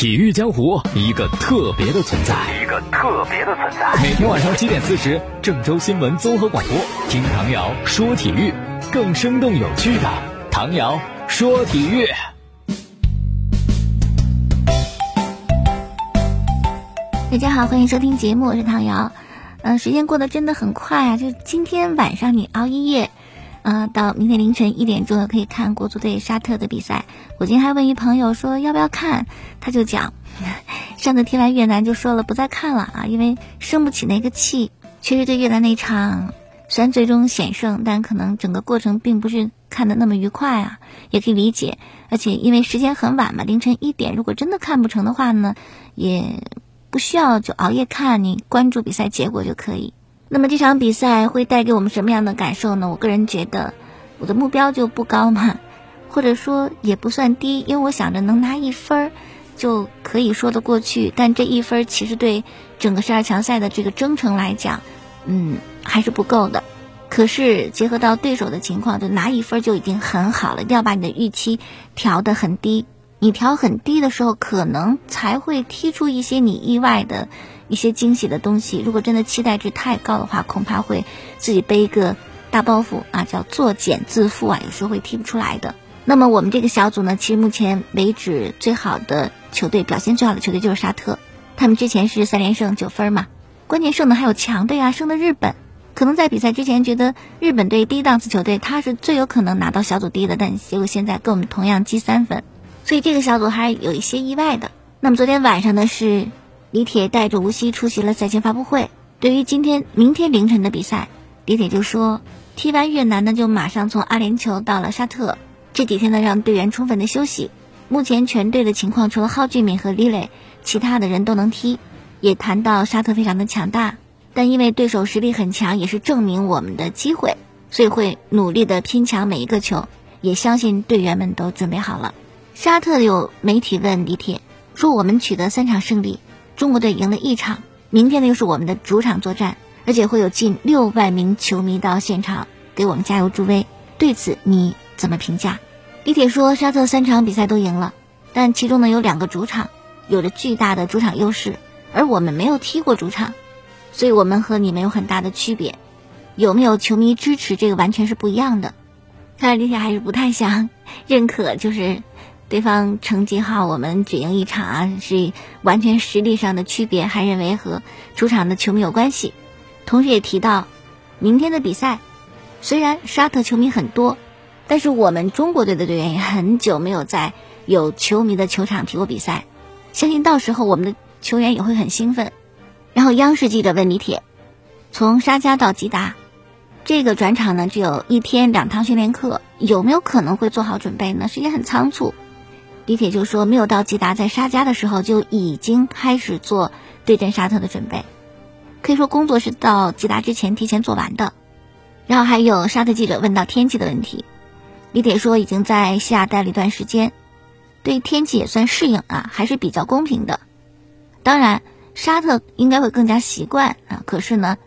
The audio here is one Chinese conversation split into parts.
体育江湖一个特别的存在，一个特别的存在。每天晚上七点四十，郑州新闻综合广播，听唐瑶说体育，更生动有趣的唐瑶说体育。大家好，欢迎收听节目，我是唐瑶。嗯、时间过得真的很快啊！就今天晚上你熬一夜，呃，到明天凌晨一点钟可以看国足对沙特的比赛。我今天还问一朋友说要不要看，他就讲，上次踢完越南就说了不再看了啊，因为生不起那个气。确实对越南那场，虽然最终险胜，但可能整个过程并不是看的那么愉快啊，也可以理解。而且因为时间很晚嘛，凌晨一点，如果真的看不成的话呢，也。不需要就熬夜看，你关注比赛结果就可以。那么这场比赛会带给我们什么样的感受呢？我个人觉得，我的目标就不高嘛，或者说也不算低，因为我想着能拿一分儿就可以说得过去。但这一分儿其实对整个十二强赛的这个征程来讲，嗯，还是不够的。可是结合到对手的情况，就拿一分儿就已经很好了，一定要把你的预期调得很低。你调很低的时候，可能才会踢出一些你意外的、一些惊喜的东西。如果真的期待值太高的话，恐怕会自己背一个大包袱啊，叫作茧自缚啊，有时候会踢不出来的。那么我们这个小组呢，其实目前为止最好的球队、表现最好的球队就是沙特，他们之前是三连胜九分嘛，关键胜的还有强队啊，胜的日本。可能在比赛之前觉得日本队低档次球队，他是最有可能拿到小组第一的，但结果现在跟我们同样积三分。所以这个小组还是有一些意外的。那么昨天晚上呢，是李铁带着吴曦出席了赛前发布会。对于今天、明天凌晨的比赛，李铁就说，踢完越南呢，就马上从阿联酋到了沙特。这几天呢，让队员充分的休息。目前全队的情况，除了蒿俊闵和李磊，其他的人都能踢。也谈到沙特非常的强大，但因为对手实力很强，也是证明我们的机会，所以会努力的拼抢每一个球。也相信队员们都准备好了。沙特有媒体问李铁说：“我们取得三场胜利，中国队赢了一场，明天呢又是我们的主场作战，而且会有近六万名球迷到现场给我们加油助威。对此你怎么评价？”李铁说：“沙特三场比赛都赢了，但其中呢有两个主场，有着巨大的主场优势，而我们没有踢过主场，所以我们和你们有很大的区别。有没有球迷支持，这个完全是不一样的。看来李铁还是不太想认可，就是。”对方成绩好，我们只赢一场啊，是完全实力上的区别，还认为和主场的球迷有关系。同时也提到，明天的比赛，虽然沙特球迷很多，但是我们中国队的队员也很久没有在有球迷的球场踢过比赛，相信到时候我们的球员也会很兴奋。然后央视记者问李铁，从沙加到吉达，这个转场呢只有一天两堂训练课，有没有可能会做好准备呢？时间很仓促。李铁就说，没有到吉达，在沙加的时候就已经开始做对阵沙特的准备，可以说工作是到吉达之前提前做完的。然后还有沙特记者问到天气的问题，李铁说已经在西亚待了一段时间，对天气也算适应啊，还是比较公平的。当然，沙特应该会更加习惯啊，可是呢，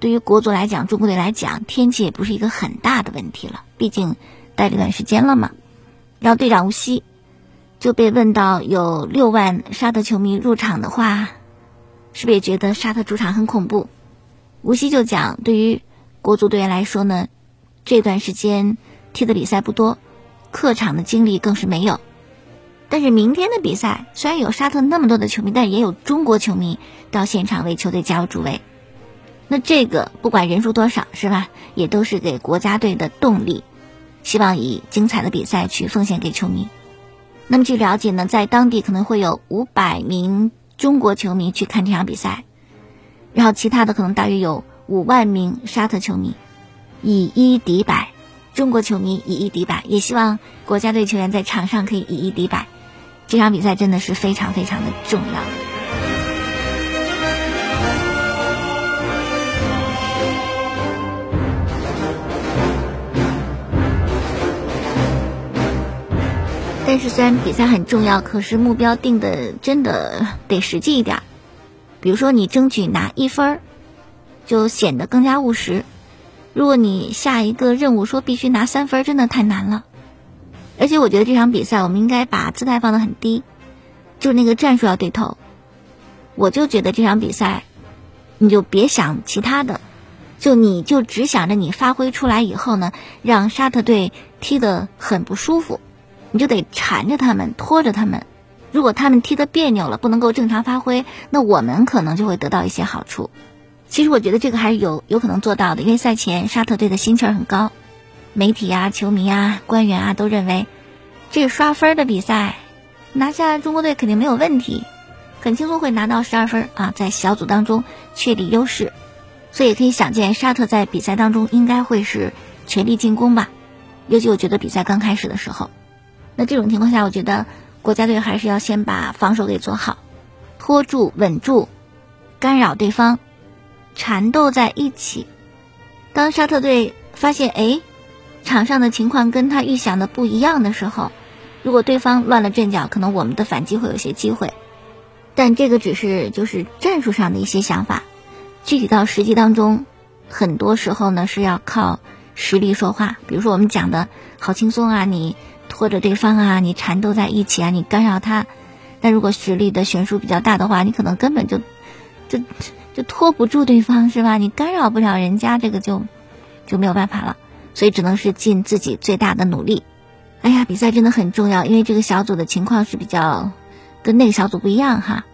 对于国足来讲，中国队来讲，天气也不是一个很大的问题了，毕竟待了一段时间了嘛。然后队长吴曦。就被问到有六万沙特球迷入场的话，是不是也觉得沙特主场很恐怖？吴曦就讲，对于国足队员来说呢，这段时间踢的比赛不多，客场的经历更是没有。但是明天的比赛虽然有沙特那么多的球迷，但也有中国球迷到现场为球队加油助威。那这个不管人数多少，是吧？也都是给国家队的动力，希望以精彩的比赛去奉献给球迷。那么据了解呢，在当地可能会有五百名中国球迷去看这场比赛，然后其他的可能大约有五万名沙特球迷，以一敌百，中国球迷以一敌百，也希望国家队球员在场上可以以一敌百，这场比赛真的是非常非常的重要。但是虽然比赛很重要，可是目标定的真的得实际一点。比如说，你争取拿一分儿，就显得更加务实。如果你下一个任务说必须拿三分，真的太难了。而且我觉得这场比赛我们应该把姿态放得很低，就那个战术要对头。我就觉得这场比赛，你就别想其他的，就你就只想着你发挥出来以后呢，让沙特队踢得很不舒服，你就得缠着他们，拖着他们。如果他们踢得别扭了，不能够正常发挥，那我们可能就会得到一些好处。其实我觉得这个还是有有可能做到的，因为赛前沙特队的心气儿很高，媒体啊、球迷啊、官员啊都认为，这个刷分的比赛，拿下中国队肯定没有问题，很轻松会拿到十二分啊，在小组当中确立优势，所以可以想见沙特在比赛当中应该会是全力进攻吧，尤其我觉得比赛刚开始的时候，那这种情况下，我觉得。国家队还是要先把防守给做好，拖住、稳住，干扰对方，缠斗在一起。当沙特队发现哎，场上的情况跟他预想的不一样的时候，如果对方乱了阵脚，可能我们的反击会有些机会。但这个只是就是战术上的一些想法，具体到实际当中，很多时候呢是要靠实力说话。比如说我们讲的好轻松啊，你。或者对方啊，你缠斗在一起啊，你干扰他。但如果实力的悬殊比较大的话，你可能根本就就就拖不住对方，是吧？你干扰不了人家，这个就就没有办法了。所以只能是尽自己最大的努力。哎呀，比赛真的很重要，因为这个小组的情况是比较跟那个小组不一样哈。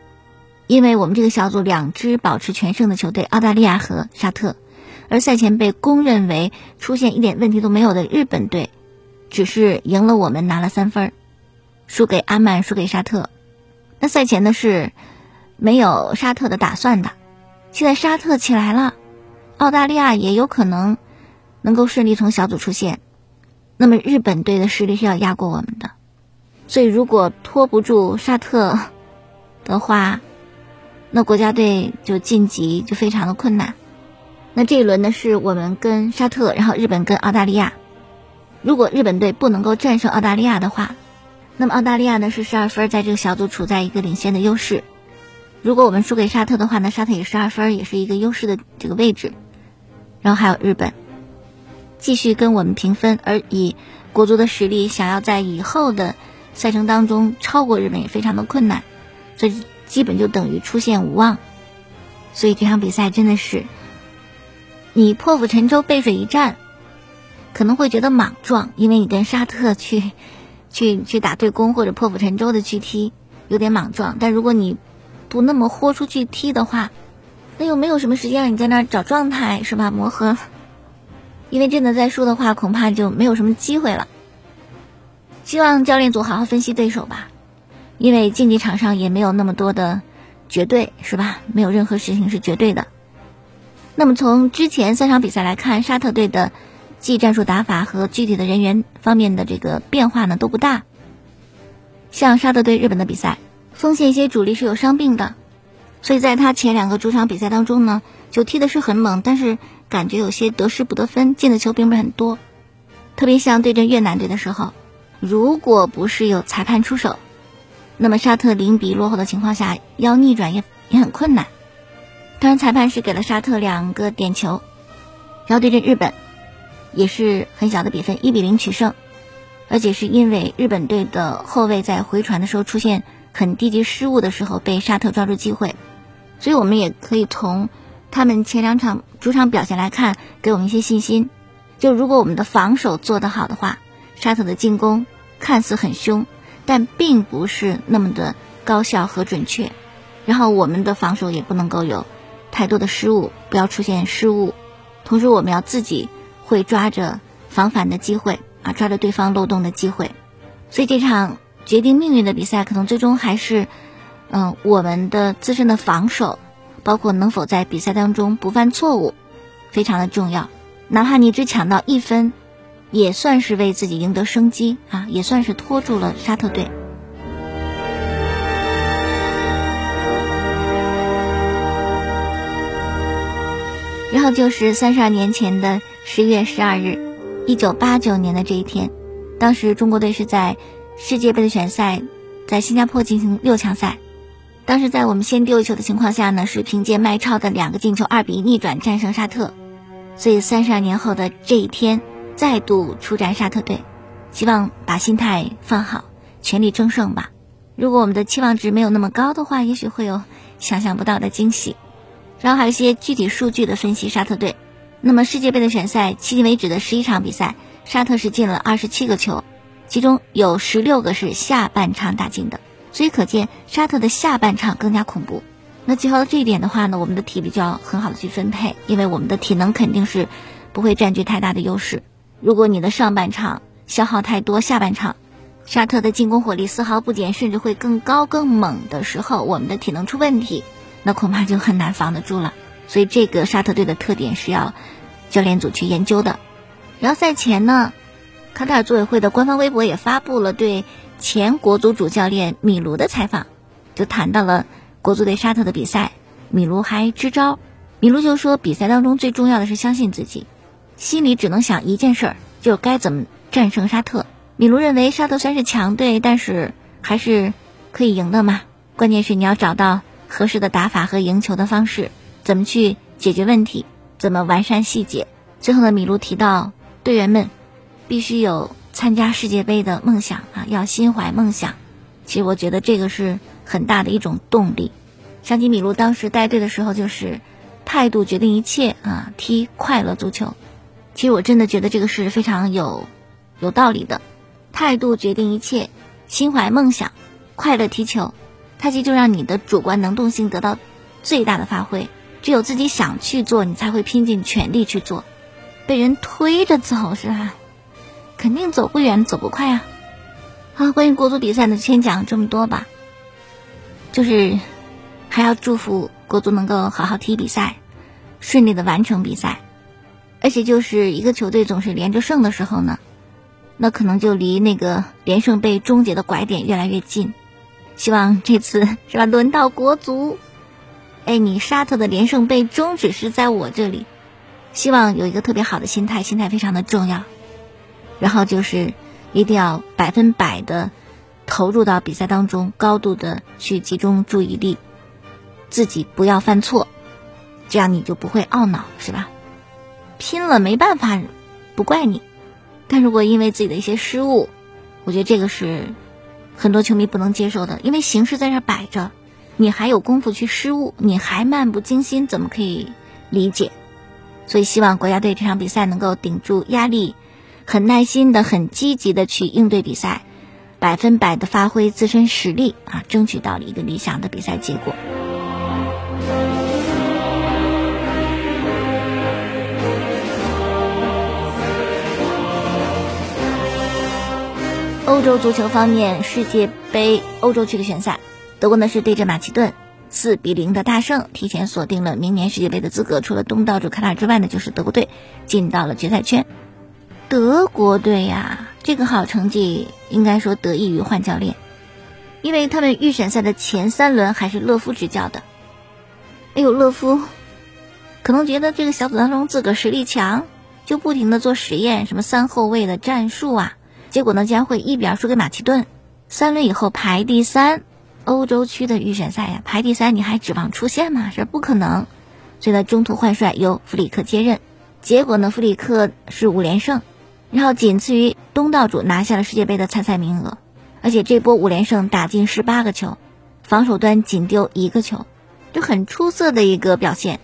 因为我们这个小组两支保持全胜的球队，澳大利亚和沙特，而赛前被公认为出现一点问题都没有的日本队。只是赢了我们拿了三分，输给阿曼，输给沙特。那赛前呢是没有沙特的打算的。现在沙特起来了，澳大利亚也有可能能够顺利从小组出线。那么日本队的实力是要压过我们的，所以如果拖不住沙特的话，那国家队就晋级就非常的困难。那这一轮呢是我们跟沙特，然后日本跟澳大利亚。如果日本队不能够战胜澳大利亚的话，那么澳大利亚呢是十二分，在这个小组处在一个领先的优势。如果我们输给沙特的话呢，沙特也十二分，也是一个优势的这个位置。然后还有日本，继续跟我们平分，而以国足的实力，想要在以后的赛程当中超过日本也非常的困难，所以基本就等于出现无望。所以这场比赛真的是你破釜沉舟，背水一战。可能会觉得莽撞，因为你跟沙特去，去去打对攻或者破釜沉舟的去踢，有点莽撞。但如果你不那么豁出去踢的话，那又没有什么时间让你在那儿找状态，是吧？磨合，因为真的再输的话，恐怕就没有什么机会了。希望教练组好好分析对手吧，因为竞技场上也没有那么多的绝对，是吧？没有任何事情是绝对的。那么从之前三场比赛来看，沙特队的。技战术打法和具体的人员方面的这个变化呢都不大。像沙特对日本的比赛，锋线一些主力是有伤病的，所以在他前两个主场比赛当中呢，就踢的是很猛，但是感觉有些得失不得分，进的球并不是很多。特别像对阵越南队的时候，如果不是有裁判出手，那么沙特零比落后的情况下要逆转也也很困难。当然，裁判是给了沙特两个点球，然后对阵日本。也是很小的比分，一比零取胜，而且是因为日本队的后卫在回传的时候出现很低级失误的时候被沙特抓住机会，所以我们也可以从他们前两场主场表现来看，给我们一些信心。就如果我们的防守做得好的话，沙特的进攻看似很凶，但并不是那么的高效和准确。然后我们的防守也不能够有太多的失误，不要出现失误。同时，我们要自己。会抓着防反的机会啊，抓着对方漏洞的机会，所以这场决定命运的比赛，可能最终还是，嗯，我们的自身的防守，包括能否在比赛当中不犯错误，非常的重要。哪怕你只抢到一分，也算是为自己赢得生机啊，也算是拖住了沙特队。然后就是三十二年前的。十月十二日，一九八九年的这一天，当时中国队是在世界杯的选赛，在新加坡进行六强赛。当时在我们先丢一球的情况下呢，是凭借麦超的两个进球，二比一逆转战胜沙特。所以三十二年后的这一天，再度出战沙特队，希望把心态放好，全力争胜吧。如果我们的期望值没有那么高的话，也许会有想象不到的惊喜。然后还有一些具体数据的分析，沙特队。那么世界杯的选赛迄今为止的十一场比赛，沙特是进了二十七个球，其中有十六个是下半场打进的，所以可见沙特的下半场更加恐怖。那结合这一点的话呢，我们的体力就要很好的去分配，因为我们的体能肯定是不会占据太大的优势。如果你的上半场消耗太多，下半场沙特的进攻火力丝毫不减，甚至会更高更猛的时候，我们的体能出问题，那恐怕就很难防得住了。所以这个沙特队的特点是要教练组去研究的。然后赛前呢，卡塔尔组委会的官方微博也发布了对前国足主教练米卢的采访，就谈到了国足对沙特的比赛。米卢还支招，米卢就说比赛当中最重要的是相信自己，心里只能想一件事儿，就该怎么战胜沙特。米卢认为沙特虽然是强队，但是还是可以赢的嘛。关键是你要找到合适的打法和赢球的方式。怎么去解决问题？怎么完善细节？最后呢，米卢提到队员们必须有参加世界杯的梦想啊，要心怀梦想。其实我觉得这个是很大的一种动力。想起米卢当时带队的时候，就是态度决定一切啊，踢快乐足球。其实我真的觉得这个是非常有有道理的。态度决定一切，心怀梦想，快乐踢球，它其实就让你的主观能动性得到最大的发挥。只有自己想去做，你才会拼尽全力去做。被人推着走是吧？肯定走不远，走不快啊。好，关于国足比赛呢，先讲这么多吧。就是还要祝福国足能够好好踢比赛，顺利的完成比赛。而且就是一个球队总是连着胜的时候呢，那可能就离那个连胜被终结的拐点越来越近。希望这次是吧，轮到国足。哎，你沙特的连胜被终止是在我这里，希望有一个特别好的心态，心态非常的重要。然后就是一定要百分百的投入到比赛当中，高度的去集中注意力，自己不要犯错，这样你就不会懊恼，是吧？拼了没办法，不怪你。但如果因为自己的一些失误，我觉得这个是很多球迷不能接受的，因为形势在这摆着。你还有功夫去失误，你还漫不经心，怎么可以理解？所以希望国家队这场比赛能够顶住压力，很耐心的、很积极的去应对比赛，百分百的发挥自身实力啊，争取到了一个理想的比赛结果。欧洲足球方面，世界杯欧洲区的选赛。德国呢是对阵马其顿，四比零的大胜，提前锁定了明年世界杯的资格。除了东道主卡塔尔之外呢，就是德国队进到了决赛圈。德国队呀，这个好成绩应该说得益于换教练，因为他们预选赛的前三轮还是勒夫执教的。哎呦，勒夫可能觉得这个小组当中自个儿实力强，就不停的做实验，什么三后卫的战术啊，结果呢将会一比二输给马其顿，三轮以后排第三。欧洲区的预选赛呀，排第三，你还指望出线吗？是不可能。所以呢，中途换帅由弗里克接任，结果呢，弗里克是五连胜，然后仅次于东道主拿下了世界杯的参赛名额，而且这波五连胜打进十八个球，防守端仅丢一个球，就很出色的一个表现。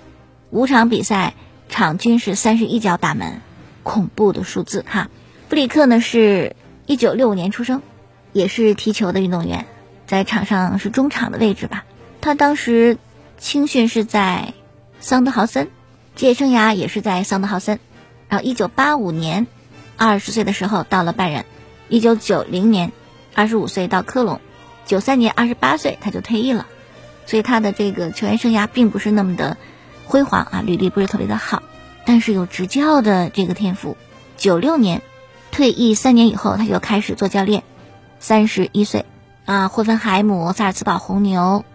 五场比赛场均是三十一脚打门，恐怖的数字哈。弗里克呢是一九六五年出生，也是踢球的运动员。在场上是中场的位置吧，他当时青训是在桑德豪森，职业生涯也是在桑德豪森，然后一九八五年二十岁的时候到了拜仁，一九九零年二十五岁到科隆，九三年二十八岁他就退役了，所以他的这个球员生涯并不是那么的辉煌啊，履历不是特别的好，但是有执教的这个天赋。九六年退役三年以后，他就开始做教练，三十一岁。啊，霍芬海姆、萨尔茨堡红牛，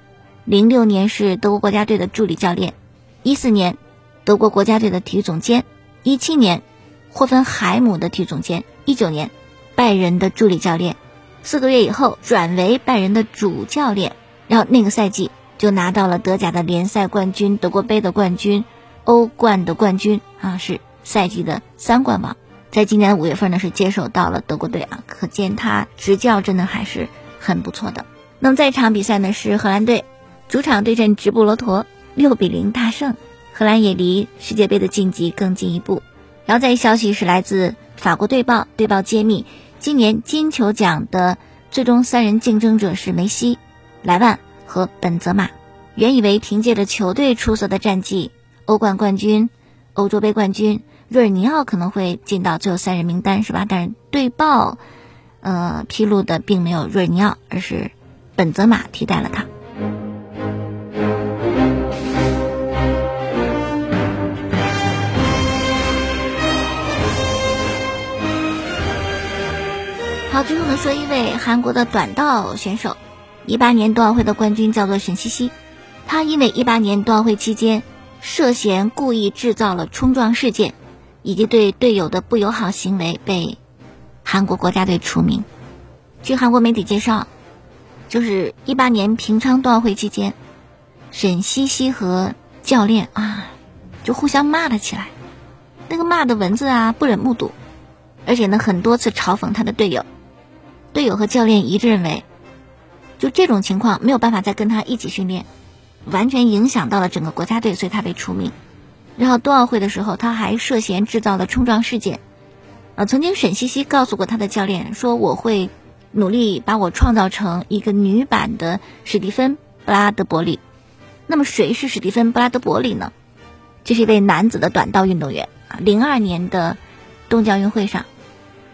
零六年是德国国家队的助理教练，一四年德国国家队的体育总监，一七年霍芬海姆的体育总监，一九年拜仁的助理教练，四个月以后转为拜仁的主教练，然后那个赛季就拿到了德甲的联赛冠军、德国杯的冠军、欧冠的冠军啊，是赛季的三冠王。在今年五月份呢，是接手到了德国队啊，可见他执教真的还是。很不错的，那么在场比赛呢是荷兰队主场对阵直布罗陀，六比零大胜，荷兰也离世界杯的晋级更进一步。然后再一消息是来自法国队报，队报揭秘，今年金球奖的最终三人竞争者是梅西、莱万和本泽马。原以为凭借着球队出色的战绩，欧冠冠军、欧洲杯冠军。瑞尔尼奥可能会进到最后三人名单，是吧？但是队报，呃，披露的并没有瑞尼奥，而是本泽马替代了他。好，最后呢，说一位韩国的短道选手，一八年冬奥会的冠军叫做沈西西，他因为一八年冬奥会期间涉嫌故意制造了冲撞事件。以及对队友的不友好行为被韩国国家队除名。据韩国媒体介绍，就是一八年平昌冬奥会期间，沈西西和教练啊就互相骂了起来。那个骂的文字啊不忍目睹，而且呢很多次嘲讽他的队友。队友和教练一致认为，就这种情况没有办法再跟他一起训练，完全影响到了整个国家队，所以他被除名。然后冬奥会的时候，他还涉嫌制造了冲撞事件。呃，曾经沈西西告诉过他的教练说：“我会努力把我创造成一个女版的史蒂芬·布拉德伯里。”那么谁是史蒂芬·布拉德伯里呢？这是一位男子的短道运动员啊。零二年的东京奥运会上，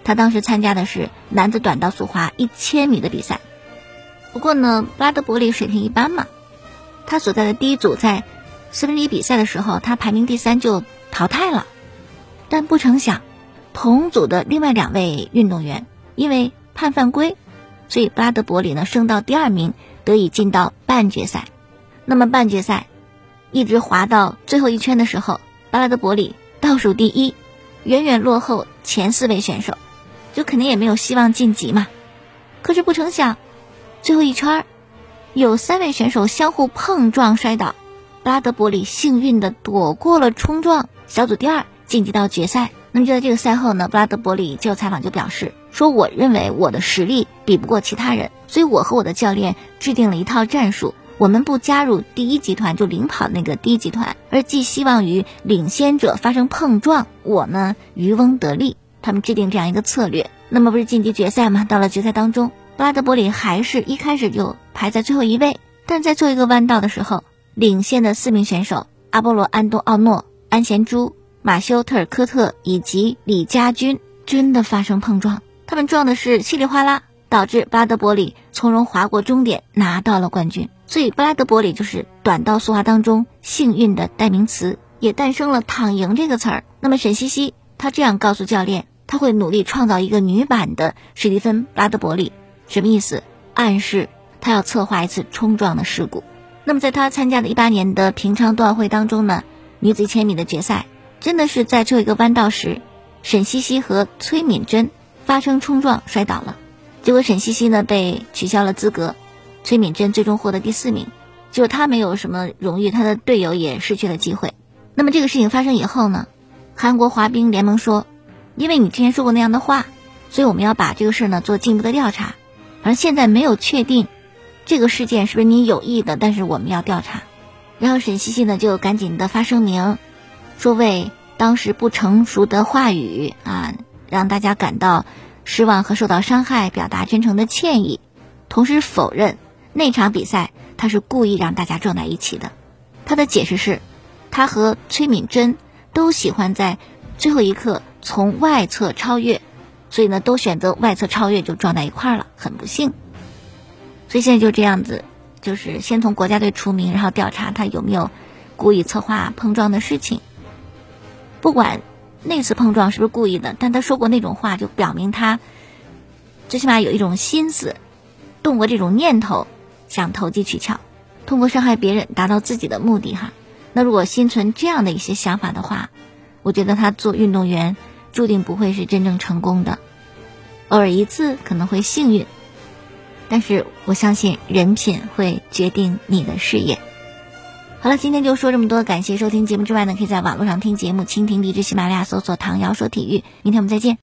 他当时参加的是男子短道速滑一千米的比赛。不过呢，布拉德伯里水平一般嘛，他所在的第一组在。四分之一比赛的时候，他排名第三就淘汰了，但不成想，同组的另外两位运动员因为判犯规，所以布拉德伯里呢升到第二名，得以进到半决赛。那么半决赛一直滑到最后一圈的时候，布拉德伯里倒数第一，远远落后前四位选手，就肯定也没有希望晋级嘛。可是不成想，最后一圈有三位选手相互碰撞摔倒。布拉德伯里幸运的躲过了冲撞，小组第二晋级到决赛。那么就在这个赛后呢，布拉德伯里接受采访就表示说：“我认为我的实力比不过其他人，所以我和我的教练制定了一套战术。我们不加入第一集团，就领跑那个第一集团，而寄希望于领先者发生碰撞，我呢渔翁得利。他们制定这样一个策略。那么不是晋级决赛吗？到了决赛当中，布拉德伯里还是一开始就排在最后一位，但在做一个弯道的时候。领先的四名选手阿波罗·安东奥诺、安贤洙、马修·特尔科特以及李佳军真的发生碰撞，他们撞的是稀里哗啦，导致巴德伯里从容划过终点，拿到了冠军。所以布拉德伯里就是短道速滑当中幸运的代名词，也诞生了“躺赢”这个词儿。那么沈西西他这样告诉教练，他会努力创造一个女版的史蒂芬·布拉德伯里，什么意思？暗示他要策划一次冲撞的事故。那么，在他参加的一八年的平昌冬奥会当中呢，女子一千米的决赛，真的是在最后一个弯道时，沈西西和崔敏珍发生冲撞摔倒了，结果沈西西呢被取消了资格，崔敏珍最终获得第四名，就她没有什么荣誉，她的队友也失去了机会。那么这个事情发生以后呢，韩国滑冰联盟说，因为你之前说过那样的话，所以我们要把这个事呢做进一步的调查，而现在没有确定。这个事件是不是你有意的？但是我们要调查。然后沈西西呢就赶紧的发声明，说为当时不成熟的话语啊，让大家感到失望和受到伤害，表达真诚的歉意。同时否认那场比赛他是故意让大家撞在一起的。他的解释是，他和崔敏珍都喜欢在最后一刻从外侧超越，所以呢都选择外侧超越就撞在一块了，很不幸。所以现在就这样子，就是先从国家队除名，然后调查他有没有故意策划碰撞的事情。不管那次碰撞是不是故意的，但他说过那种话，就表明他最起码有一种心思，动过这种念头，想投机取巧，通过伤害别人达到自己的目的哈。那如果心存这样的一些想法的话，我觉得他做运动员注定不会是真正成功的，偶尔一次可能会幸运。但是我相信人品会决定你的事业。好了，今天就说这么多，感谢收听节目之外呢，可以在网络上听节目，蜻蜓、荔枝、喜马拉雅搜索“唐瑶说体育”。明天我们再见。